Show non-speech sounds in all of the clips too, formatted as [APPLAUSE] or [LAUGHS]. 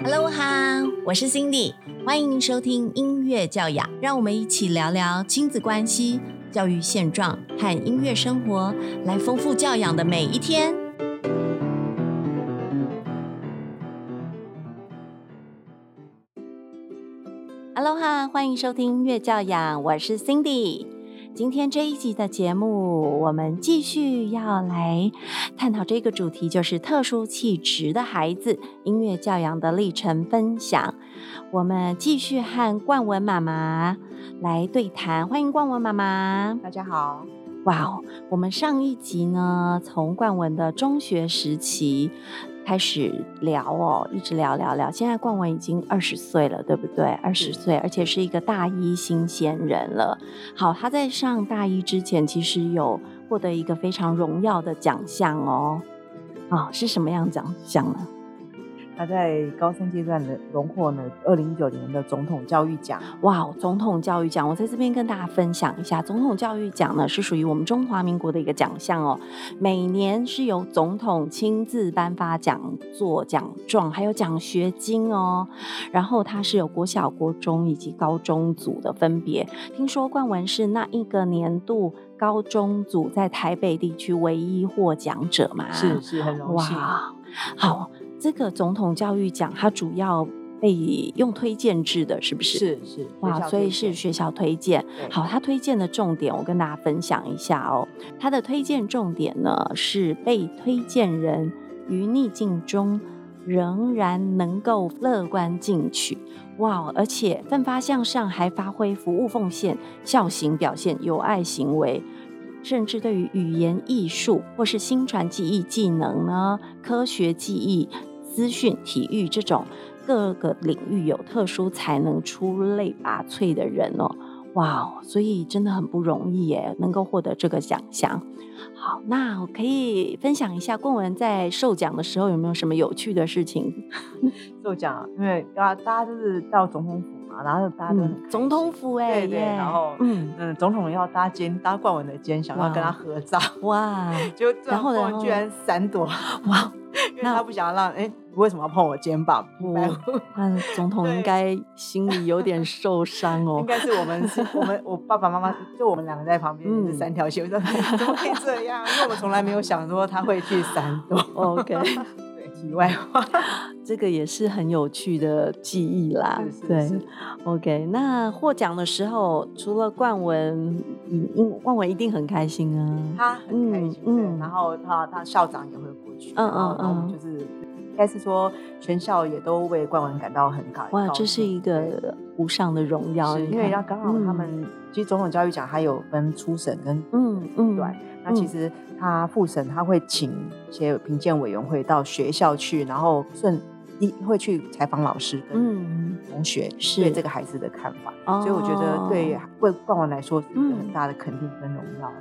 Hello 哈，我是 Cindy，欢迎收听音乐教养，让我们一起聊聊亲子关系、教育现状和音乐生活，来丰富教养的每一天。Hello 哈，欢迎收听音乐教养，我是 Cindy。今天这一集的节目，我们继续要来探讨这个主题，就是特殊气质的孩子音乐教养的历程分享。我们继续和冠文妈妈来对谈，欢迎冠文妈妈。大家好。哇哦，我们上一集呢，从冠文的中学时期。开始聊哦，一直聊聊聊。现在冠文已经二十岁了，对不对？二十岁，而且是一个大一新鲜人了。好，他在上大一之前，其实有获得一个非常荣耀的奖项哦。啊，是什么样奖项呢？他在高三阶段的荣获呢，二零一九年的总统教育奖。哇，总统教育奖！我在这边跟大家分享一下，总统教育奖呢是属于我们中华民国的一个奖项哦，每年是由总统亲自颁发讲座、奖状，还有奖学金哦。然后它是有国小、国中以及高中组的分别。听说冠文是那一个年度高中组在台北地区唯一获奖者嘛？是是很荣幸。好。这个总统教育奖，它主要被用推荐制的，是不是？是是哇，所以是学校推荐。好，它推荐的重点，我跟大家分享一下哦。它的推荐重点呢，是被推荐人于逆境中仍然能够乐观进取，哇！而且奋发向上，还发挥服务奉献、孝行表现、友爱行为，甚至对于语言艺术或是新传记忆技能呢，科学记忆。资讯、体育这种各个领域有特殊才能、出类拔萃的人哦，哇，所以真的很不容易耶，能够获得这个奖项。好，那我可以分享一下冠文在授奖的时候有没有什么有趣的事情？[LAUGHS] 授奖，因为大家大家都是到总统府嘛，然后大家都很总统府哎，对对，然后嗯嗯，总统要搭肩搭冠文的肩，想要跟他合照，[LAUGHS] 哇，就然后呢，居然闪躲，哇。因为他不想让哎，为什么要碰我肩膀？那总 [LAUGHS] 统应该心里有点 [LAUGHS] 受伤哦。应该是我们是我们我爸爸妈妈就我们两个在旁边是三条线，我说怎么可以这样？因为我们从来没有想说他会去闪躲。OK，对，题外话，这个也是很有趣的记忆啦。对，OK，那获奖的时候，除了冠文，嗯，冠文一定很开心啊。他很开心，嗯，然后他他校长也会过去。嗯嗯嗯，就是应该是说全校也都为冠文感到很高哇，这是一个无上的荣耀，因为要刚好他们其实总统教育奖还有分初审跟嗯嗯对，那其实他复审他会请一些评鉴委员会到学校去，然后顺一会去采访老师跟同学对这个孩子的看法，所以我觉得对为冠文来说是一个很大的肯定跟荣耀。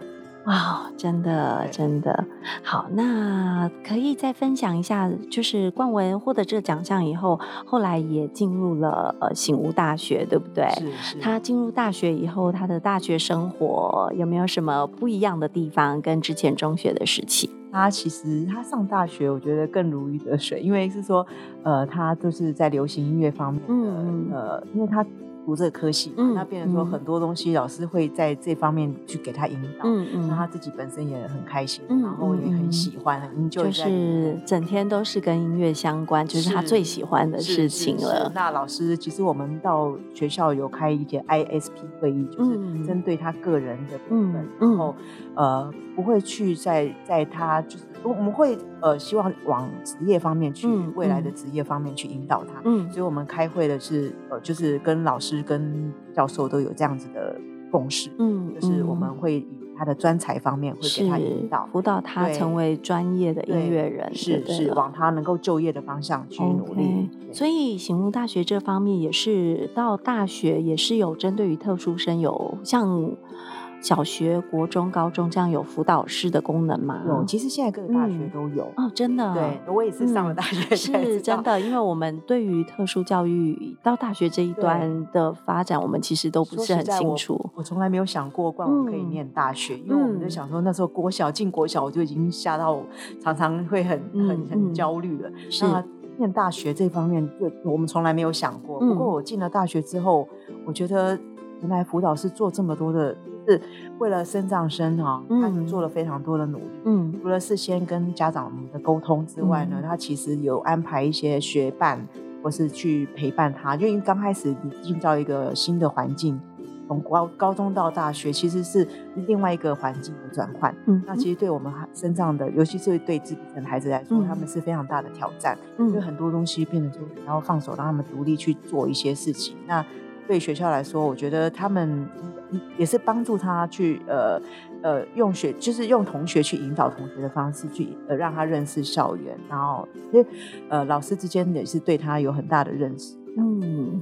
哇，真的真的好，那可以再分享一下，就是冠文获得这个奖项以后，后来也进入了呃醒悟大学，对不对？是是。他进入大学以后，他的大学生活有没有什么不一样的地方？跟之前中学的时期？他其实他上大学，我觉得更如鱼得水，因为是说呃，他就是在流行音乐方面的呃，因为他。读这个科系，那变成说很多东西，老师会在这方面去给他引导，那他自己本身也很开心，然后也很喜欢，很就是整天都是跟音乐相关，就是他最喜欢的事情了。那老师其实我们到学校有开一些 ISP 会议，就是针对他个人的部分，然后呃不会去在在他就是。我们会呃希望往职业方面去，未来的职业方面去引导他。嗯，所以我们开会的是呃，就是跟老师跟教授都有这样子的共识。嗯，就是我们会以他的专才方面会给他引导，辅导他成为专业的音乐人，是是往他能够就业的方向去努力。所以醒悟大学这方面也是到大学也是有针对于特殊生有像。小学、国中、高中这样有辅导师的功能吗？有，其实现在各个大学都有哦，真的。对，我也是上了大学是真的，因为我们对于特殊教育到大学这一端的发展，我们其实都不是很清楚。我从来没有想过冠文可以念大学，因为我们就想说那时候国小进国小，我就已经吓到，常常会很很很焦虑了。那念大学这方面，就我们从来没有想过。不过我进了大学之后，我觉得原来辅导是做这么多的，是为了生长生哈，他们做了非常多的努力。嗯，除了事先跟家长的沟通之外呢，他其实有安排一些学伴，或是去陪伴他，因为刚开始你进到一个新的环境。从高高中到大学，其实是另外一个环境的转换。嗯，那其实对我们身上的，尤其是对自闭症的孩子来说，他们是非常大的挑战。嗯，因为很多东西变得就然后放手，让他们独立去做一些事情。那对学校来说，我觉得他们也是帮助他去呃呃用学，就是用同学去引导同学的方式去呃让他认识校园，然后其实呃老师之间也是对他有很大的认识。嗯。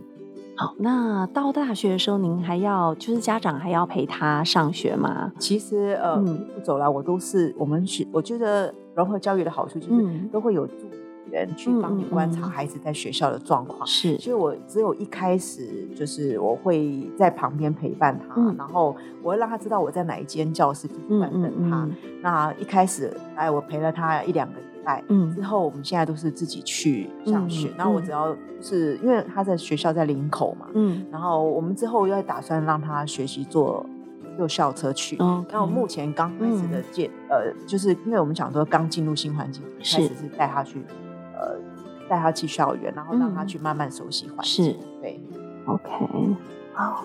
好，那到大学的时候，您还要就是家长还要陪他上学吗？其实呃，不走来，我都是我们学，我觉得融合教育的好处就是都会有员去帮你观察孩子在学校的状况。是，所以我只有一开始就是我会在旁边陪伴他，然后我会让他知道我在哪一间教室图书馆等他。那一开始，哎，我陪了他一两个。嗯，之后我们现在都是自己去上学，然后我只要是因为他在学校在林口嘛，嗯，然后我们之后要打算让他学习坐坐校车去。那我目前刚开始的介呃，就是因为我们讲说刚进入新环境，开始是带他去呃带他去校园，然后让他去慢慢熟悉环境。是，对，OK，好，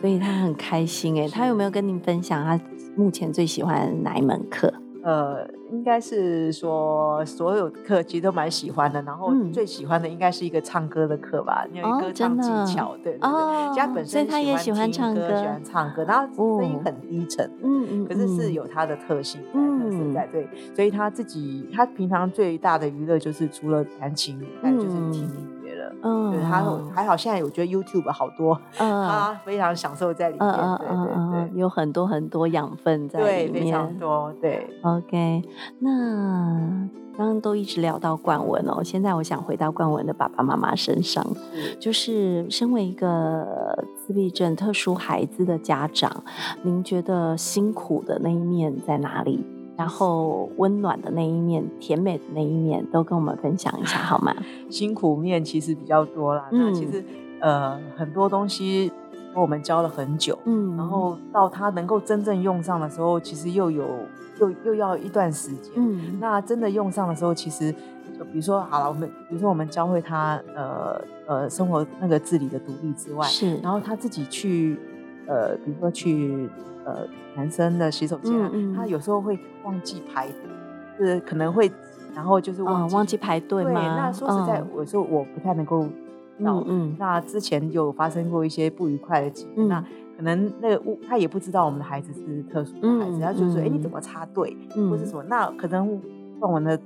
所以他很开心哎，他有没有跟您分享他目前最喜欢哪一门课？呃，应该是说所有课其实都蛮喜欢的，然后最喜欢的应该是一个唱歌的课吧，因为歌唱技巧，对对对，他本身他也喜欢唱歌，喜欢唱歌，然后声音很低沉，嗯嗯，可是是有他的特性，特色在，对，所以他自己他平常最大的娱乐就是除了弹琴，但就是听。嗯，对他还好，现在我觉得 YouTube 好多，他非常享受在里面，对对对，有很多很多养分在里面，对非常多。对，OK，那刚刚都一直聊到冠文哦，现在我想回到冠文的爸爸妈妈身上，就是身为一个自闭症特殊孩子的家长，您觉得辛苦的那一面在哪里？然后温暖的那一面，甜美的那一面，都跟我们分享一下好吗？[LAUGHS] 辛苦面其实比较多啦。那其实呃很多东西我们教了很久，嗯，然后到他能够真正用上的时候，其实又有又又要一段时间。嗯，那真的用上的时候，其实就比如说好了，我们比如说我们教会他呃呃生活那个自理的独立之外，是，然后他自己去呃比如说去。呃，男生的洗手间，他有时候会忘记排，是可能会，然后就是忘忘记排队对？那说实在，有时候我不太能够到。嗯，那之前有发生过一些不愉快的经历，那可能那个他也不知道我们的孩子是特殊的孩子，他就说：“哎，你怎么插队？或是什么？”那可能放完的。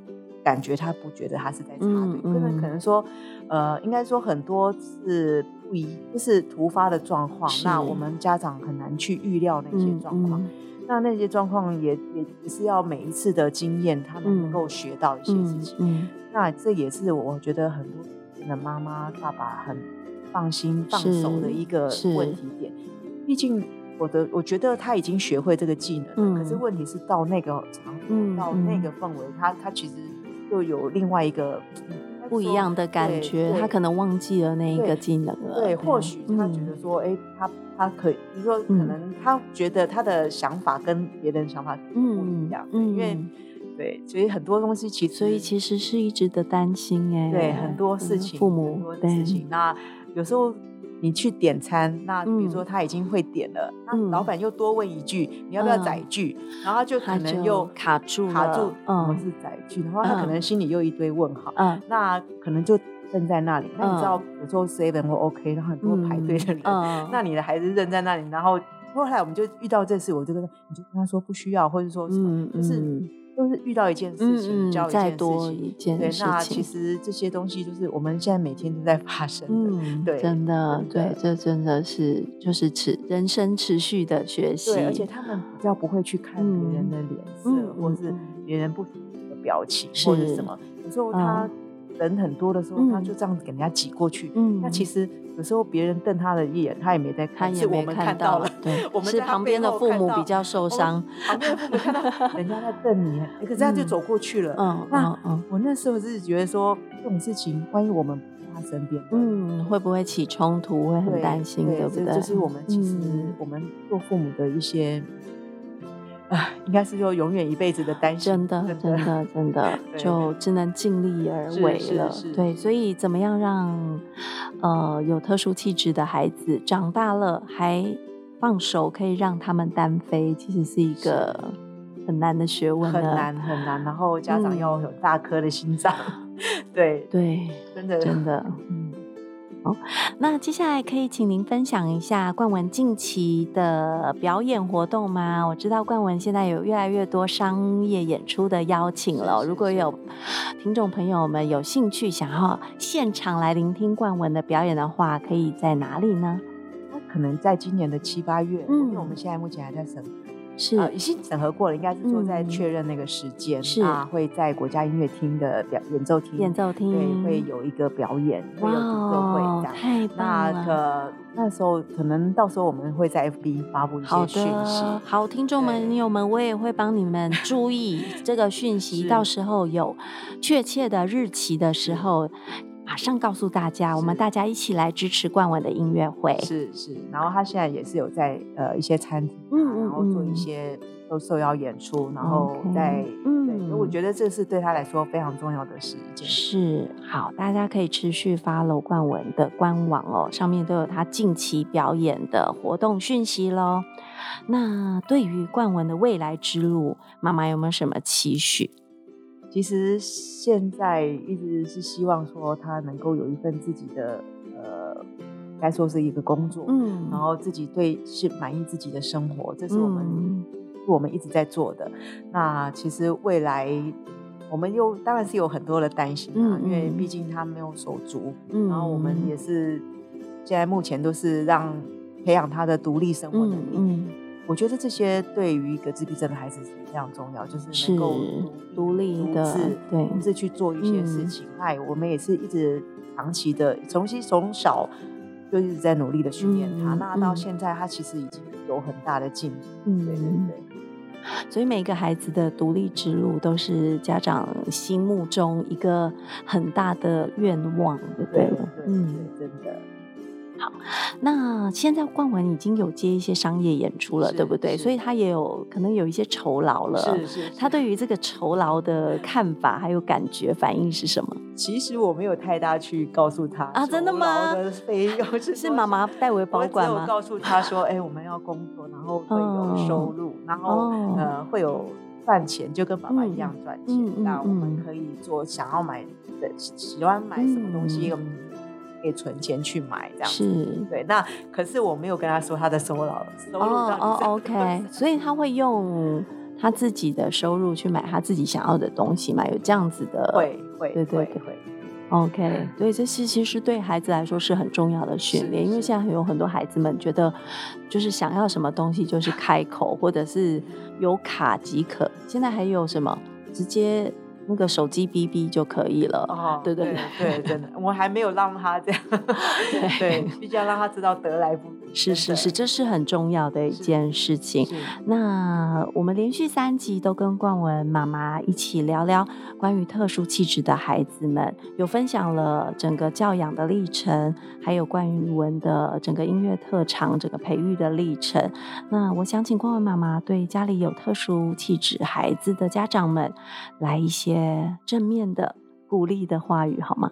感觉他不觉得他是在插队，可能可能说，呃，应该说很多是不一，就是突发的状况，那我们家长很难去预料那些状况，那那些状况也也也是要每一次的经验，他们能够学到一些事情，那这也是我觉得很多的妈妈爸爸很放心放手的一个问题。点，毕竟我的我觉得他已经学会这个技能了，可是问题是到那个场合到那个氛围，他他其实。就有另外一个不一样的感觉，他可能忘记了那一个技能了。对，或许他觉得说，哎，他他可以，比如说，可能他觉得他的想法跟别人想法不一样。嗯，因为对，所以很多东西其实，所以其实是一直的担心哎。对，很多事情，父母很多事情，那有时候。你去点餐，那比如说他已经会点了，那老板又多问一句，你要不要载具？然后就可能又卡住卡住，嗯，是载具，然后他可能心里又一堆问号，嗯，那可能就愣在那里。那你知道有时候 seven 或 OK，然后很多排队的人，那你的孩子愣在那里，然后后来我们就遇到这事，我就跟你就跟他说不需要，或者说什么，就是。都是遇到一件事情，教一件事情，对，那其实这些东西就是我们现在每天都在发生的，对，真的，对，这真的是就是持人生持续的学习，而且他们比较不会去看别人的脸色，或是别人不的表情或者什么，有时候他人很多的时候，他就这样子给人家挤过去。嗯，那其实有时候别人瞪他的一眼，他也没在看，是我们看到了。对，[LAUGHS] 我们是旁边的父母比较受伤，旁边的父母看到 [LAUGHS] 人家在瞪你，可是他就走过去了。嗯，那我那时候是觉得说这种事情，万一我们不在他身边，嗯，会不会起冲突？会很担心，对不对？就是我们其实我们做父母的一些。啊，应该是说永远一辈子的担心，真的，真的，真的，[LAUGHS] 就只能尽力而为了。对，所以怎么样让呃有特殊气质的孩子长大了还放手，可以让他们单飞，其实是一个很难的学问，很难很难。然后家长要有大颗的心脏，[LAUGHS] 对对，真的真的。[LAUGHS] 那接下来可以请您分享一下冠文近期的表演活动吗？我知道冠文现在有越来越多商业演出的邀请了。如果有听众朋友们有兴趣想要现场来聆听冠文的表演的话，可以在哪里呢？那可能在今年的七八月，因为我们现在目前还在审。是已经审核过了，应该是说在确认那个时间，是啊，会在国家音乐厅的表演奏厅，演奏厅对，会有一个表演，会有独奏会这样。太棒了！那时候可能到时候我们会在 FB 发布一些讯息。好，听众们、朋友们，我也会帮你们 [LAUGHS] 注意这个讯息，到时候有确切的日期的时候。马上告诉大家，我们大家一起来支持冠文的音乐会。是是，然后他现在也是有在呃一些餐厅，嗯然后做一些都受邀演出，然后在嗯，对，我觉得这是对他来说非常重要的事。是好，大家可以持续 follow 冠文的官网哦，上面都有他近期表演的活动讯息喽。那对于冠文的未来之路，妈妈有没有什么期许？其实现在一直是希望说他能够有一份自己的呃，该说是一个工作，嗯，然后自己对是满意自己的生活，这是我们我们一直在做的。那其实未来我们又当然是有很多的担心啊，因为毕竟他没有手足，嗯，然后我们也是现在目前都是让培养他的独立生活能力。我觉得这些对于一个自闭症的孩子是非常重要，就是能够独立的对，独自去做一些事情。那我们也是一直长期的，从新从小就一直在努力的训练他。那到现在，他其实已经有很大的进步。嗯，对对对。所以每个孩子的独立之路，都是家长心目中一个很大的愿望，对不对？嗯，真的。好，那现在冠文已经有接一些商业演出了，对不对？所以他也有可能有一些酬劳了。是是。他对于这个酬劳的看法还有感觉反应是什么？其实我没有太大去告诉他啊，真的吗？的费用 [LAUGHS] 是是妈妈代为保管吗？告诉他说，哎，我们要工作，然后会有收入，然后呃会有赚钱，就跟爸爸一样赚钱。那我们可以做想要买的，喜欢买什么东西。可以存钱去买这样是对，那可是我没有跟他说他的收入收入哦哦，OK，所以他会用他自己的收入去买他自己想要的东西嘛？有这样子的会会对对对，OK，对，这是其实对孩子来说是很重要的训练，因为现在有很多孩子们觉得就是想要什么东西就是开口或者是有卡即可，现在还有什么直接。那个手机哔哔就可以了。哦，对对对，真的，我还没有让他这样。[LAUGHS] 对，必须要让他知道得来不易。是是是，这是很重要的一件事情。那我们连续三集都跟冠文妈妈一起聊聊关于特殊气质的孩子们，有分享了整个教养的历程，还有关于文的整个音乐特长、整个培育的历程。那我想请冠文妈妈对家里有特殊气质孩子的家长们来一些正面的鼓励的话语，好吗？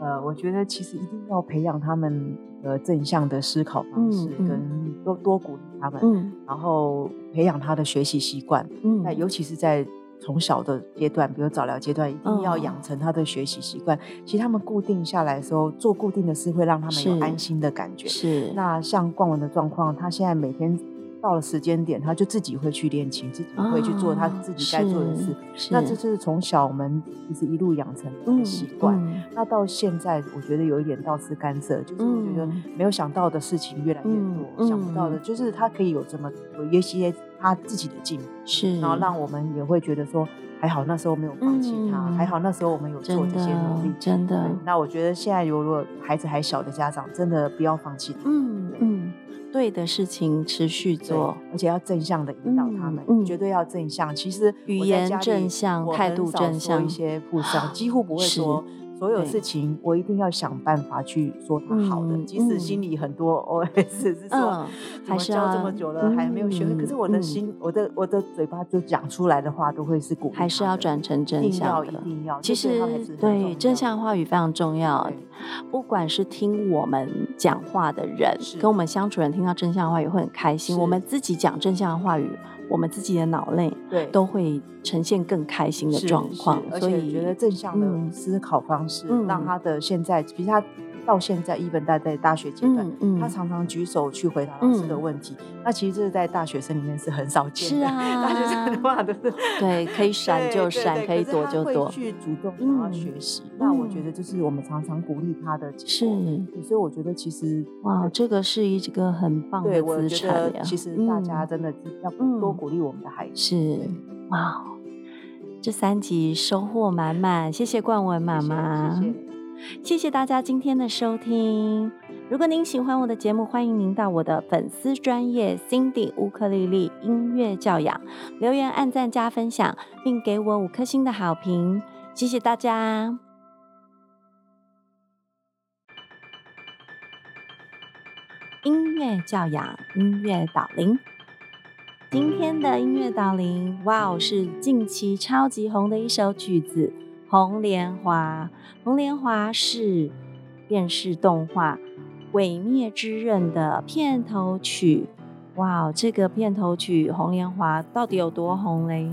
呃，我觉得其实一定要培养他们的正向的思考方式，跟多多鼓励他们，然后培养他的学习习惯。嗯那尤其是在从小的阶段，比如早疗阶段，一定要养成他的学习习惯。其实他们固定下来的时候，做固定的事会让他们有安心的感觉。是。那像冠文的状况，他现在每天。到了时间点，他就自己会去练琴，自己会去做他自己该做的事。那这就是从小我们其实一路养成的习惯。那到现在，我觉得有一点倒是甘蔗，就是我觉得没有想到的事情越来越多，想不到的，就是他可以有这么有一些他自己的进步，是，然后让我们也会觉得说，还好那时候没有放弃他，还好那时候我们有做这些努力，真的。那我觉得现在如果孩子还小的家长，真的不要放弃。嗯嗯，对的事情持续做，而且要正向的引导他们，绝对要正向。其实语言正向，态度正向，一些负向，几乎不会说。所有事情我一定要想办法去说他好的，即使心里很多 OS 是说，还是教这么久了还没有学会，可是我的心，我的我的嘴巴就讲出来的话都会是鼓励，还是要转成真相的，一定要。其实对真相话语非常重要，不管是听我们讲话的人，跟我们相处人听到真相话语会很开心，我们自己讲真相的话语。我们自己的脑内对都会呈现更开心的状况，所以觉得正向的思考方式，让他的现在，比如他。到现在，一本大在大学阶段，他常常举手去回答老师的问题。那其实这是在大学生里面是很少见的。是啊，大学生的话都是 [LAUGHS] 对，可以闪就闪，可以躲就躲。去主动想要学习，那我觉得就是我们常常鼓励他的。是，所以我觉得其实哇，这个是一个很棒的资产。其实大家真的要多鼓励我们的孩子。是，哇，这三集收获满满，谢谢冠文妈妈。谢谢谢谢大家今天的收听。如果您喜欢我的节目，欢迎您到我的粉丝专业 Cindy 乌克丽丽音乐教养留言、按赞、加分享，并给我五颗星的好评。谢谢大家。音乐教养，音乐导聆。今天的音乐导聆，哇哦，是近期超级红的一首曲子。红莲华，红莲华是电视动画《毁灭之刃》的片头曲。哇，这个片头曲《红莲华》到底有多红嘞？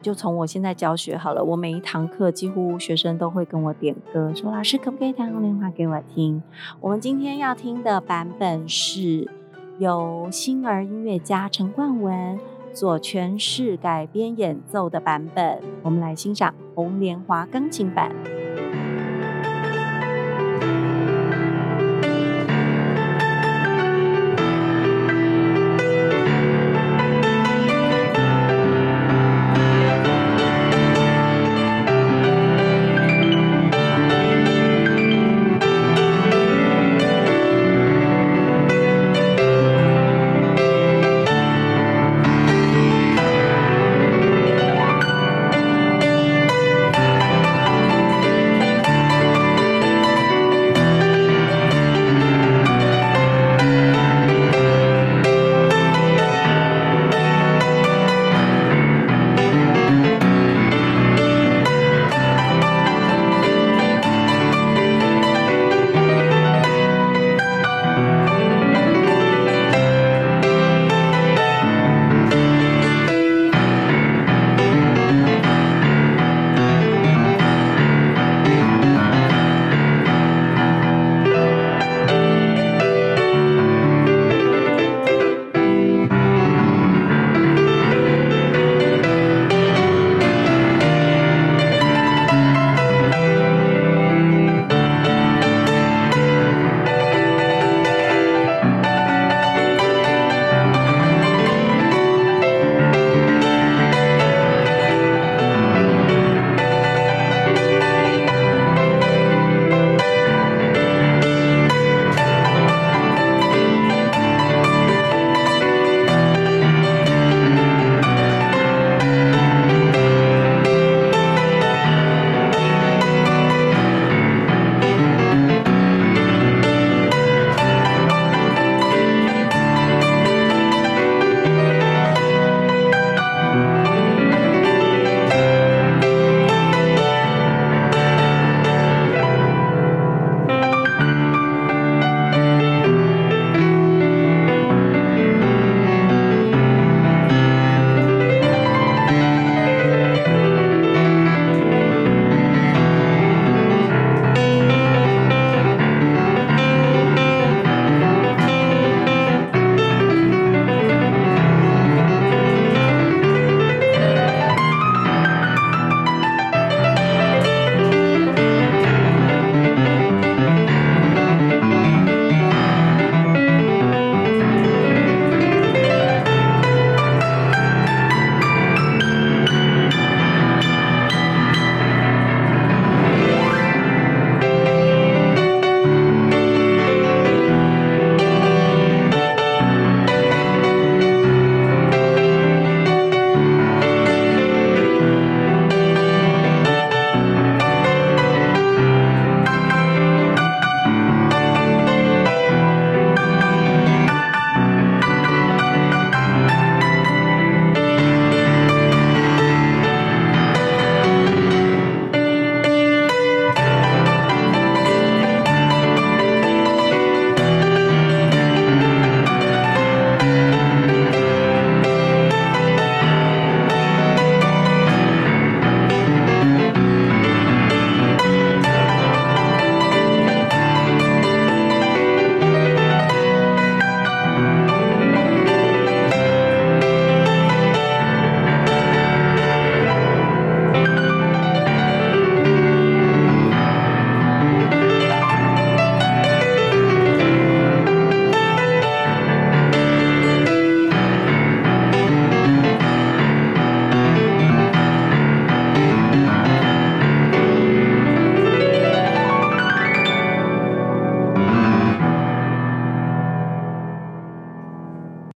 就从我现在教学好了，我每一堂课几乎学生都会跟我点歌，说老师可不可以弹《红莲华》给我听？我们今天要听的版本是由星儿音乐家陈冠文。做诠释改编演奏的版本，我们来欣赏《红莲华》钢琴版。